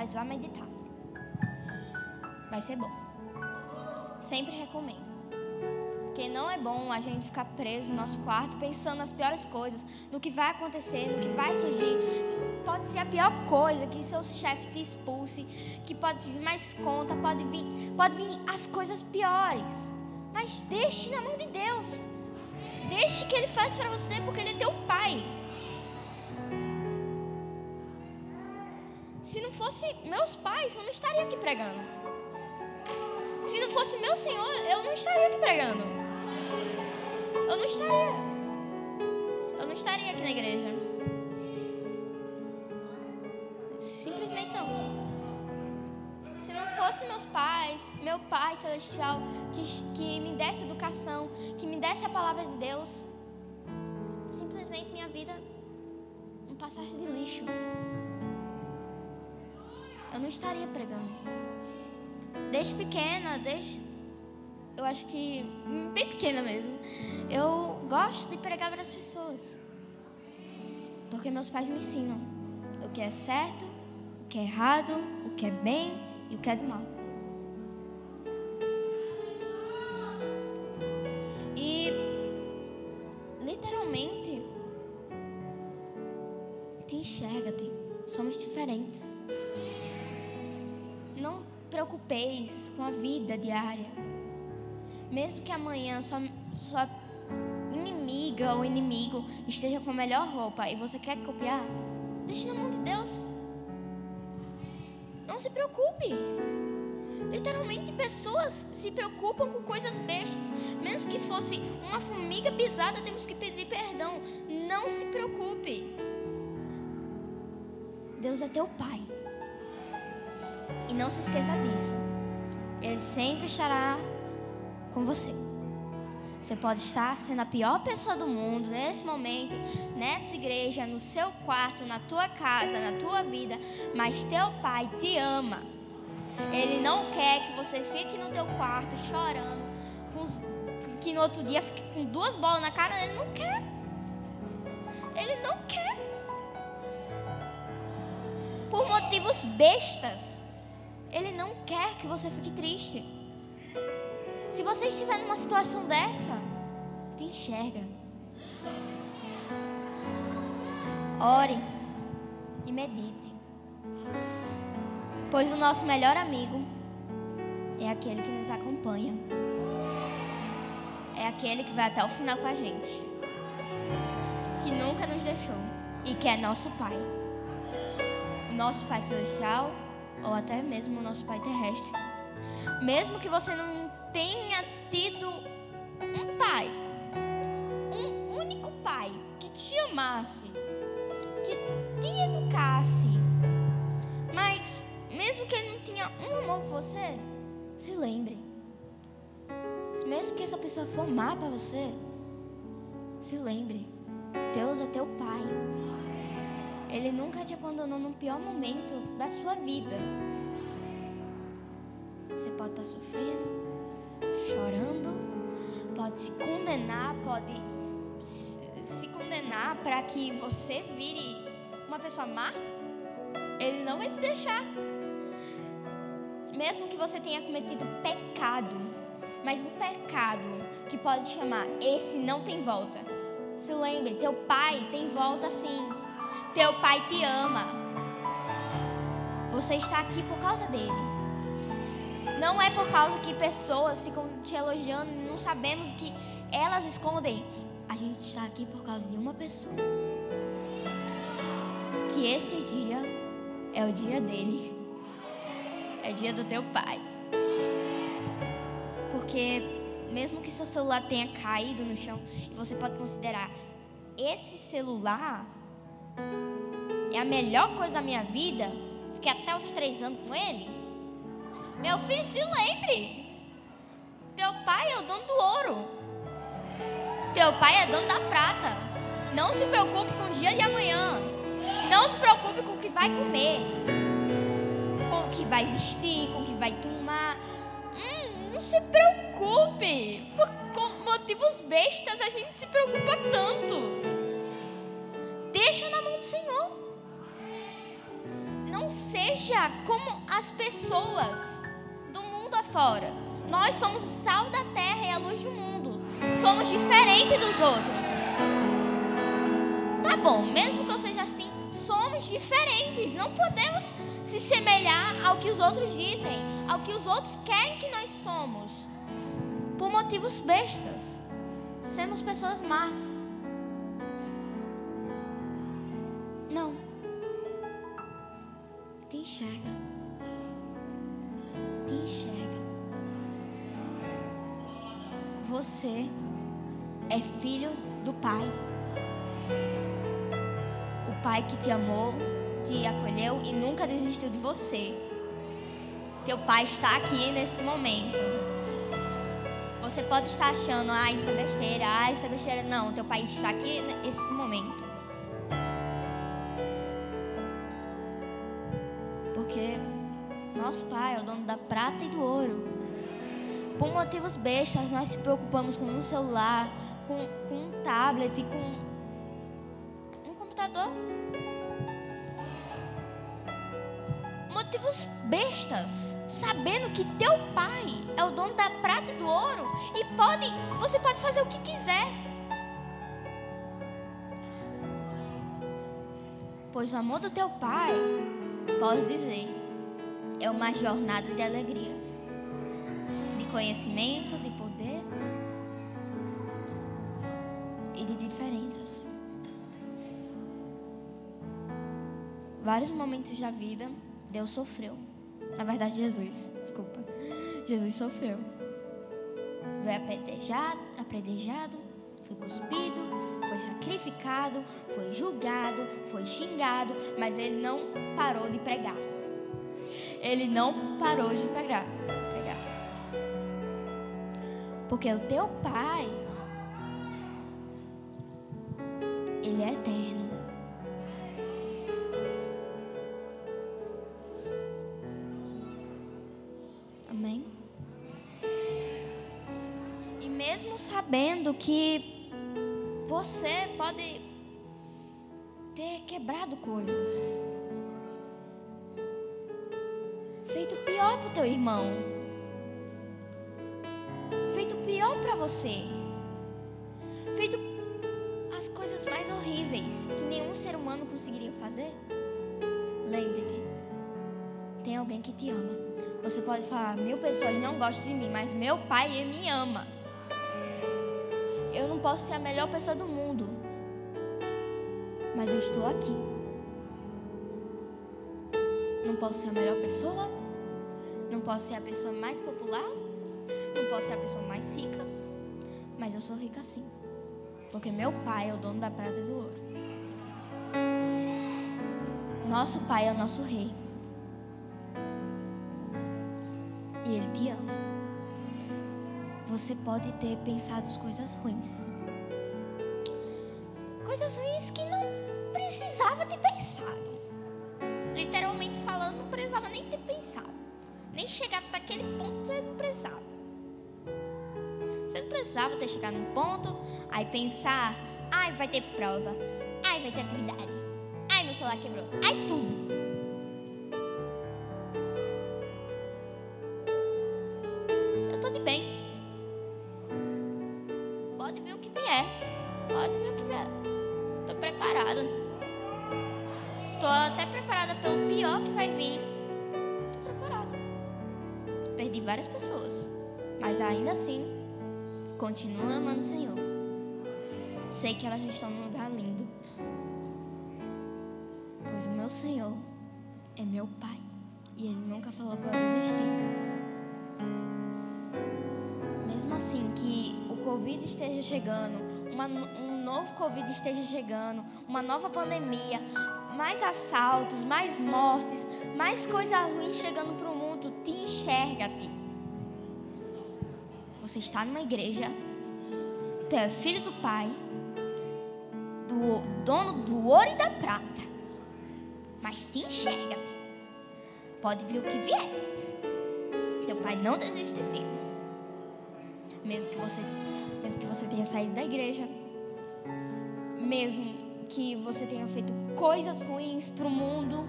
mas vá meditar. Vai ser bom. Sempre recomendo. Porque não é bom a gente ficar preso no nosso quarto pensando nas piores coisas, no que vai acontecer, no que vai surgir. Pode ser a pior coisa, que seu chefe te expulse, que pode vir mais conta, pode vir, pode vir as coisas piores. Mas deixe na mão de Deus. Deixe que Ele faça para você, porque Ele é teu Pai. Fosse meus pais, eu não estaria aqui pregando. Se não fosse meu Senhor, eu não estaria aqui pregando. Eu não estaria. Eu não estaria aqui na igreja. Simplesmente não. Se não fosse meus pais, meu Pai Celestial, que, que me desse educação, que me desse a palavra de Deus, simplesmente minha vida não passasse de lixo eu não estaria pregando. Desde pequena, desde. Eu acho que. bem pequena mesmo. Eu gosto de pregar para as pessoas. Porque meus pais me ensinam o que é certo, o que é errado, o que é bem e o que é do mal. E. literalmente. Te enxerga-te. Somos diferentes preocupeis com a vida diária. Mesmo que amanhã sua, sua inimiga ou inimigo esteja com a melhor roupa e você quer copiar, deixe na mão de Deus. Não se preocupe. Literalmente, pessoas se preocupam com coisas bestas. Mesmo que fosse uma formiga pisada, temos que pedir perdão. Não se preocupe. Deus é teu Pai. E não se esqueça disso. Ele sempre estará com você. Você pode estar sendo a pior pessoa do mundo nesse momento, nessa igreja, no seu quarto, na tua casa, na tua vida, mas teu pai te ama. Ele não quer que você fique no teu quarto chorando, que no outro dia fique com duas bolas na cara. Ele não quer. Ele não quer. Por motivos bestas. Ele não quer que você fique triste. Se você estiver numa situação dessa, te enxerga. Ore e medite. Pois o nosso melhor amigo é aquele que nos acompanha. É aquele que vai até o final com a gente. Que nunca nos deixou e que é nosso Pai. O nosso Pai Celestial ou até mesmo o nosso Pai terrestre. Mesmo que você não tenha tido um pai, um único pai que te amasse, que te educasse, mas mesmo que ele não tinha um amor por você, se lembre. Mesmo que essa pessoa for má para você, se lembre. Deus é teu pai. Ele nunca te abandonou no pior momento da sua vida. Você pode estar sofrendo, chorando, pode se condenar, pode se condenar para que você vire uma pessoa má. Ele não vai te deixar. Mesmo que você tenha cometido pecado, mas um pecado que pode chamar esse não tem volta. Se lembre, teu pai tem volta sim. Teu pai te ama. Você está aqui por causa dele. Não é por causa que pessoas ficam te elogiando, não sabemos que elas escondem. A gente está aqui por causa de uma pessoa. Que esse dia é o dia dele. É dia do teu pai. Porque mesmo que seu celular tenha caído no chão, você pode considerar esse celular é a melhor coisa da minha vida. Fiquei até os três anos com ele. Meu filho, se lembre. Teu pai é o dono do ouro. Teu pai é dono da prata. Não se preocupe com o dia de amanhã. Não se preocupe com o que vai comer. Com o que vai vestir, com o que vai tomar. Hum, não se preocupe. Por, motivos bestas a gente se preocupa tanto. Seja como as pessoas do mundo afora. Nós somos o sal da terra e a luz do mundo. Somos diferentes dos outros. Tá bom, mesmo que eu seja assim, somos diferentes. Não podemos se semelhar ao que os outros dizem, ao que os outros querem que nós somos. Por motivos bestas. Sermos pessoas más. Enxerga. Te enxerga. Você é filho do Pai. O Pai que te amou, te acolheu e nunca desistiu de você. Teu Pai está aqui neste momento. Você pode estar achando, ah, isso é besteira, ah, isso é besteira. Não, teu Pai está aqui nesse momento. Porque nosso Pai é o dono da prata e do ouro. Por motivos bestas, nós se preocupamos com um celular, com, com um tablet, com um computador. Motivos bestas, sabendo que teu pai é o dono da prata e do ouro e pode, você pode fazer o que quiser. Pois o amor do teu pai, posso dizer, é uma jornada de alegria conhecimento, de poder e de diferenças. Vários momentos da vida, Deus sofreu. Na verdade, Jesus, desculpa. Jesus sofreu. Foi apedrejado, apedrejado foi cuspido, foi sacrificado, foi julgado, foi xingado, mas ele não parou de pregar. Ele não parou de pregar. Porque o teu Pai, Ele é eterno. Amém? E mesmo sabendo que você pode ter quebrado coisas, feito pior para teu irmão pior para você. Feito as coisas mais horríveis que nenhum ser humano conseguiria fazer. Lembre-te, tem alguém que te ama. Você pode falar, mil pessoas não gostam de mim, mas meu pai, ele me ama. Eu não posso ser a melhor pessoa do mundo, mas eu estou aqui. Não posso ser a melhor pessoa, não posso ser a pessoa mais popular, não posso ser a pessoa mais rica, mas eu sou rica sim. Porque meu pai é o dono da prata e do ouro. Nosso pai é o nosso rei. E ele te ama. Você pode ter pensado coisas ruins. Coisas ruins que não precisava ter pensado. Literalmente falando, não precisava nem ter pensado. Nem chegado naquele ponto, você não precisava. Você não precisava ter chegado num ponto, aí pensar, ai, vai ter prova, ai, vai ter atividade, ai, meu celular quebrou, ai, tudo. Eu estou de bem. Pode vir o que vier. Estou preparada. Estou até preparada pelo pior que vai vir. Estou preparada. Perdi várias pessoas. Mas ainda assim, Continua amando o Senhor. Sei que elas estão num lugar lindo. Pois o meu Senhor é meu Pai. E Ele nunca falou para eu desistir. Mesmo assim que Covid esteja chegando, uma, um novo Covid esteja chegando, uma nova pandemia, mais assaltos, mais mortes, mais coisas ruins chegando para o mundo, te enxerga-te. Você está numa igreja, tu é filho do Pai, do dono do ouro e da prata, mas te enxerga. Pode vir o que vier. Teu pai não desiste de ti. Mesmo que você, mesmo que você tenha saído da igreja, mesmo que você tenha feito coisas ruins para o mundo,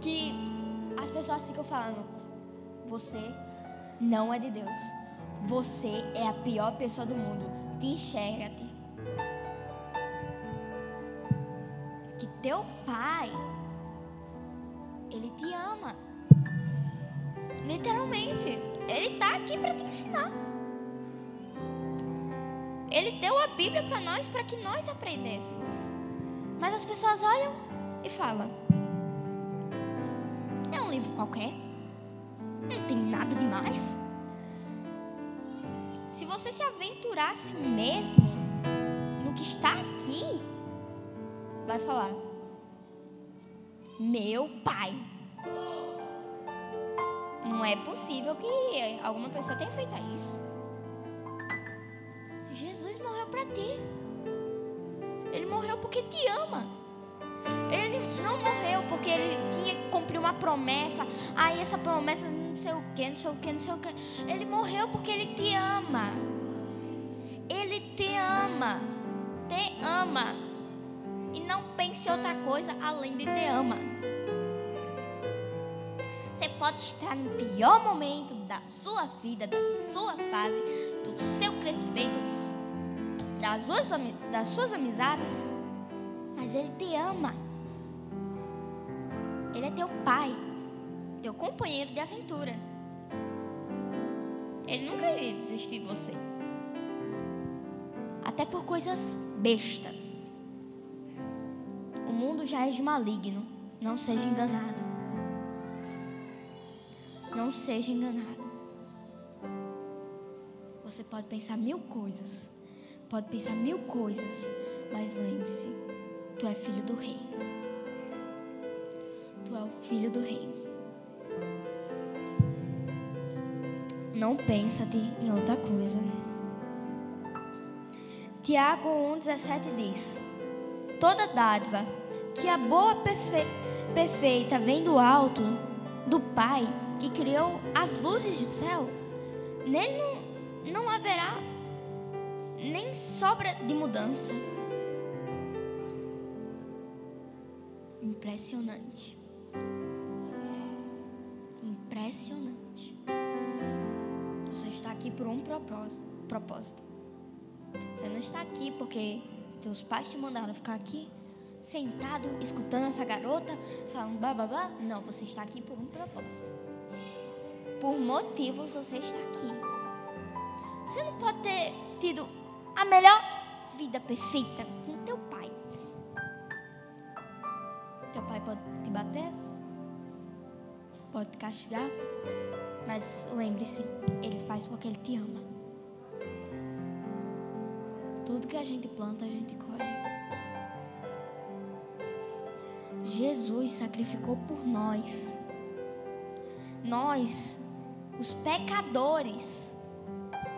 que as pessoas ficam falando: você não é de Deus. Você é a pior pessoa do mundo. Te enxerga-te. Que teu pai, ele te ama. Literalmente. Ele está aqui para te ensinar. Ele deu a Bíblia para nós para que nós aprendêssemos. Mas as pessoas olham e falam: é um livro qualquer. Não tem nada demais. Se você se aventurasse mesmo no que está aqui, vai falar: Meu pai. Não é possível que alguma pessoa tenha feito isso. Morreu para ti. Ele morreu porque te ama. Ele não morreu porque ele tinha que cumprir uma promessa. Aí essa promessa não sei o que, não sei o que, não sei o que. Ele morreu porque ele te ama. Ele te ama. Te ama. E não pense outra coisa além de te ama. Você pode estar no pior momento da sua vida, da sua fase, do seu crescimento, das suas, das suas amizades, mas Ele te ama. Ele é teu pai, teu companheiro de aventura. Ele nunca iria desistir de você. Até por coisas bestas. O mundo já é de maligno. Não seja enganado. Não seja enganado. Você pode pensar mil coisas. Pode pensar mil coisas. Mas lembre-se: tu é filho do rei. Tu é o filho do rei. Não pensa-te em outra coisa. Tiago 1,17 diz: Toda dádiva que a boa perfe perfeita vem do alto, do Pai que criou as luzes do céu, nele não, não haverá nem sobra de mudança. Impressionante. Impressionante. Você está aqui por um propósito. Você não está aqui porque seus pais te mandaram ficar aqui sentado escutando essa garota falando bababá. Não, você está aqui por um propósito. Por motivos você está aqui. Você não pode ter tido melhor vida perfeita com teu pai. Teu pai pode te bater, pode te castigar, mas lembre-se, ele faz porque ele te ama. Tudo que a gente planta, a gente colhe. Jesus sacrificou por nós. Nós, os pecadores,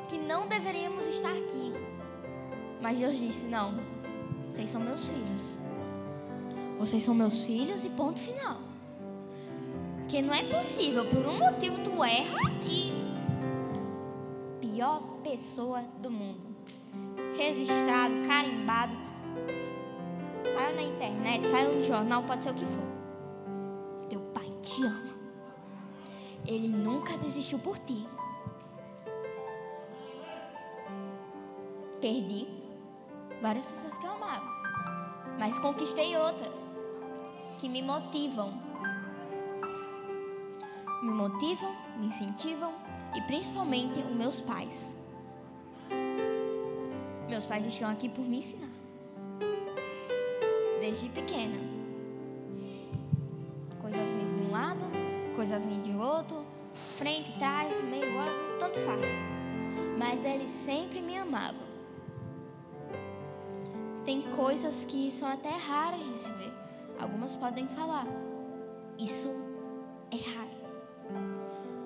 que não deveríamos estar aqui. Mas Deus disse: Não, vocês são meus filhos. Vocês são meus filhos e ponto final. Que não é possível, por um motivo tu erra e. Pior pessoa do mundo. Registrado, carimbado. Saiu na internet, saiu no jornal, pode ser o que for. Teu pai te ama. Ele nunca desistiu por ti. Perdi várias pessoas que eu amava, mas conquistei outras que me motivam. Me motivam, me incentivam e principalmente os meus pais. Meus pais estão aqui por me ensinar. Desde pequena. Coisas ruins de um lado, coisas ruins de outro, frente, trás, meio, tanto faz. Mas eles sempre me amavam tem coisas que são até raras de se ver. Algumas podem falar, isso é raro.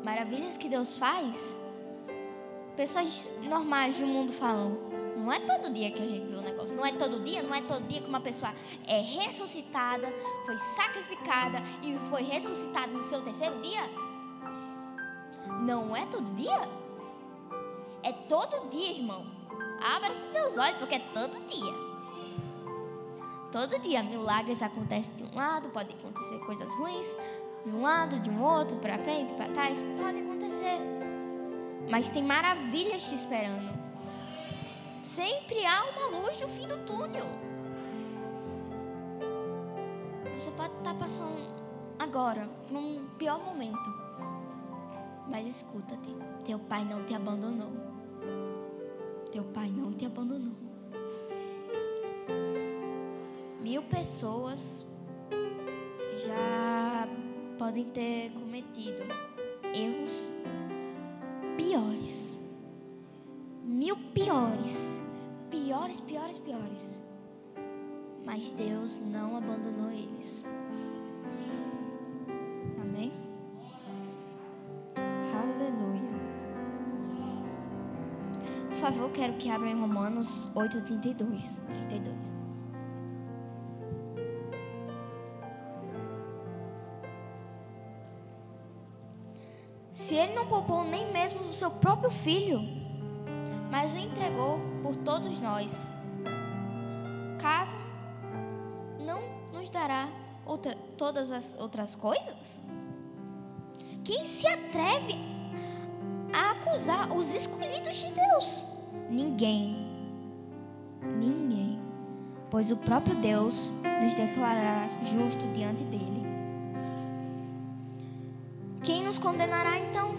Maravilhas que Deus faz, pessoas normais do mundo falam, não é todo dia que a gente vê o negócio. Não é todo dia, não é todo dia que uma pessoa é ressuscitada, foi sacrificada e foi ressuscitada no seu terceiro dia. Não é todo dia. É todo dia, irmão. Abra seus olhos, porque é todo dia. Todo dia milagres acontecem de um lado, podem acontecer coisas ruins, de um lado, de um outro, para frente, para trás, pode acontecer. Mas tem maravilhas te esperando. Sempre há uma luz no fim do túnel. Você pode estar passando agora por um pior momento. Mas escuta-te, teu pai não te abandonou. Teu pai não te abandonou. Mil pessoas já podem ter cometido erros piores. Mil piores. Piores, piores, piores. Mas Deus não abandonou eles. Amém? Aleluia. Por favor, quero que abra em Romanos 8, 32. 32. Se ele não poupou nem mesmo o seu próprio filho, mas o entregou por todos nós, caso não nos dará outra, todas as outras coisas? Quem se atreve a acusar os escolhidos de Deus? Ninguém. Ninguém. Pois o próprio Deus nos declarará justo diante dele. Nos condenará então?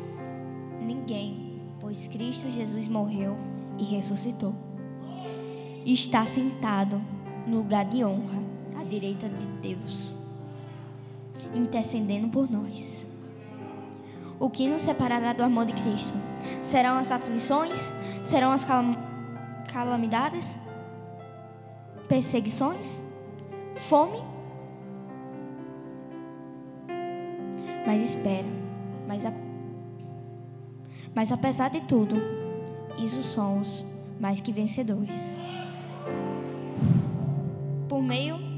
Ninguém, pois Cristo Jesus morreu e ressuscitou. Está sentado no lugar de honra, à direita de Deus, intercedendo por nós. O que nos separará do amor de Cristo? Serão as aflições? Serão as calam calamidades? Perseguições? Fome? Mas espera, mas, a... mas apesar de tudo, isso somos mais que vencedores. Por meio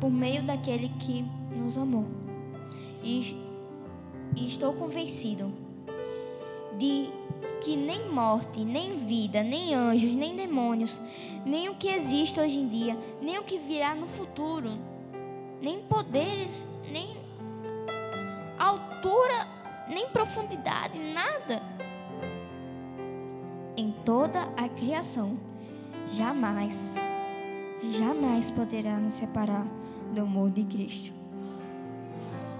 por meio daquele que nos amou. E, e estou convencido de que nem morte, nem vida, nem anjos, nem demônios, nem o que existe hoje em dia, nem o que virá no futuro, nem poderes, nem altura, nem profundidade, nada. Em toda a criação, jamais, jamais poderá nos separar do amor de Cristo,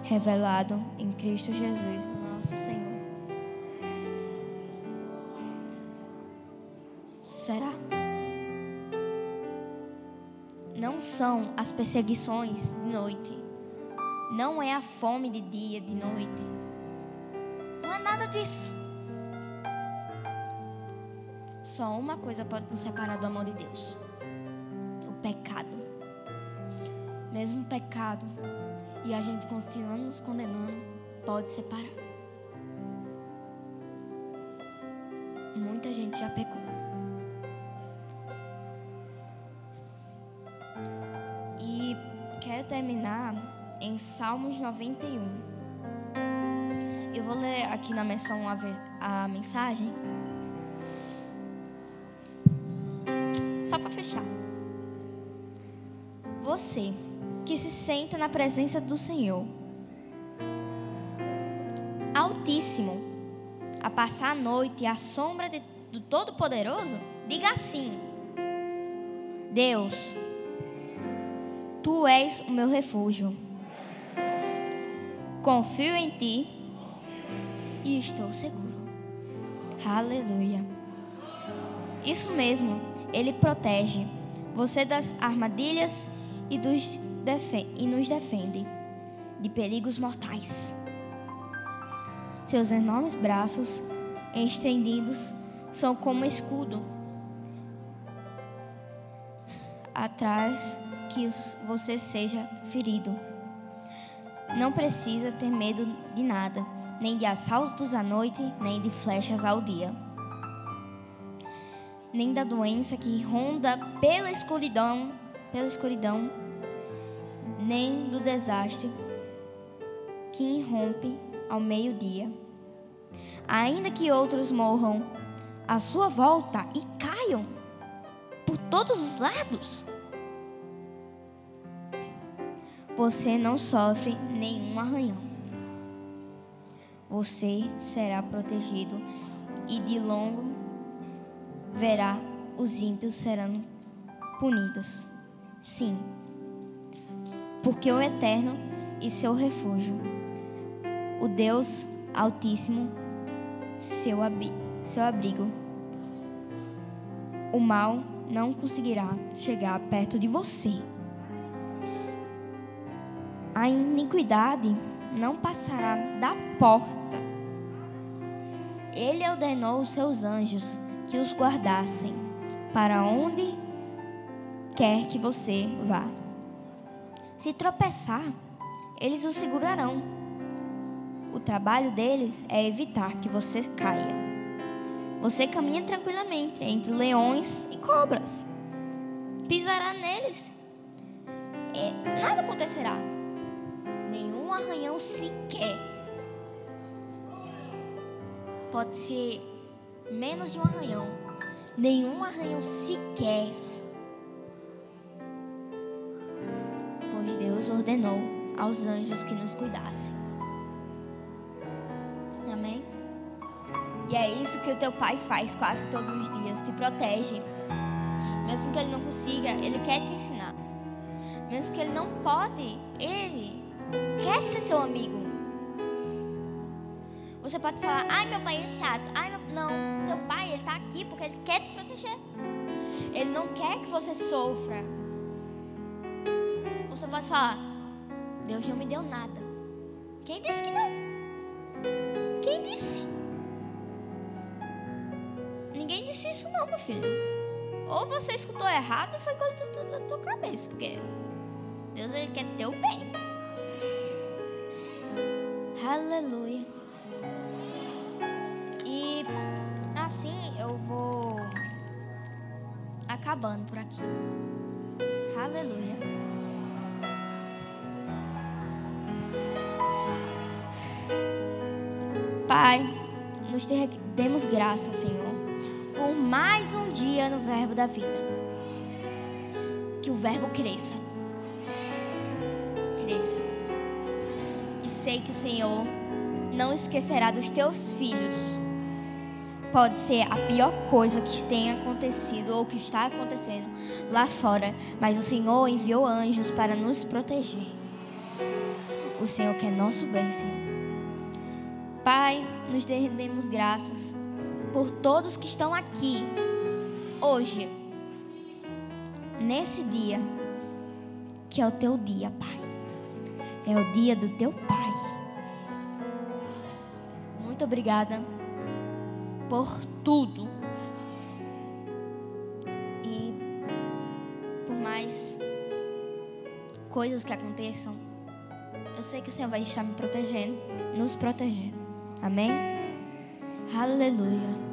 revelado em Cristo Jesus, nosso Senhor. Será? Não são as perseguições de noite não é a fome de dia, de noite. Não é nada disso. Só uma coisa pode nos separar do amor de Deus: o pecado. Mesmo pecado, e a gente continuando nos condenando, pode separar. Muita gente já pecou. E quero terminar em Salmos 91. Eu vou ler aqui na menção a, a mensagem. Só para fechar. Você que se senta na presença do Senhor, Altíssimo, a passar a noite à sombra de, do Todo-Poderoso, diga assim: Deus, Tu és o meu refúgio Confio em ti e estou seguro. Aleluia. Isso mesmo, ele protege você das armadilhas e, dos e nos defende de perigos mortais. Seus enormes braços estendidos são como escudo atrás que você seja ferido. Não precisa ter medo de nada, nem de assaltos à noite, nem de flechas ao dia. Nem da doença que ronda pela escuridão, pela escuridão, nem do desastre que irrompe ao meio-dia. Ainda que outros morram à sua volta e caiam por todos os lados, você não sofre nenhum arranhão. Você será protegido e de longo verá os ímpios serão punidos. Sim, porque o Eterno e seu refúgio, o Deus Altíssimo, seu, ab seu abrigo. O mal não conseguirá chegar perto de você. A iniquidade não passará da porta. Ele ordenou os seus anjos que os guardassem para onde quer que você vá. Se tropeçar, eles o segurarão. O trabalho deles é evitar que você caia. Você caminha tranquilamente entre leões e cobras. Pisará neles. E nada acontecerá. Nenhum arranhão sequer. Pode ser menos de um arranhão. Nenhum arranhão sequer. Pois Deus ordenou aos anjos que nos cuidassem. Amém? E é isso que o teu pai faz quase todos os dias, te protege. Mesmo que ele não consiga, ele quer te ensinar. Mesmo que ele não pode, ele quer ser seu amigo. Você pode falar, ai meu pai é chato, ai meu... não, teu pai ele está aqui porque ele quer te proteger. Ele não quer que você sofra. Você pode falar, Deus não me deu nada. Quem disse que não? Quem disse? Ninguém disse isso não, meu filho. Ou você escutou errado ou foi coisa da tua cabeça, porque Deus ele quer teu bem. Aleluia. assim eu vou acabando por aqui. Aleluia. Pai, nos demos graça, Senhor, por mais um dia no Verbo da vida. Que o Verbo cresça. Cresça. Sei que o Senhor não esquecerá dos teus filhos pode ser a pior coisa que tenha acontecido ou que está acontecendo lá fora, mas o Senhor enviou anjos para nos proteger. O Senhor quer nosso bem, Senhor. Pai, nos rendemos graças por todos que estão aqui hoje, nesse dia, que é o teu dia, Pai. É o dia do teu Pai. Muito obrigada por tudo. E por mais coisas que aconteçam, eu sei que o Senhor vai estar me protegendo, nos protegendo. Amém? Aleluia.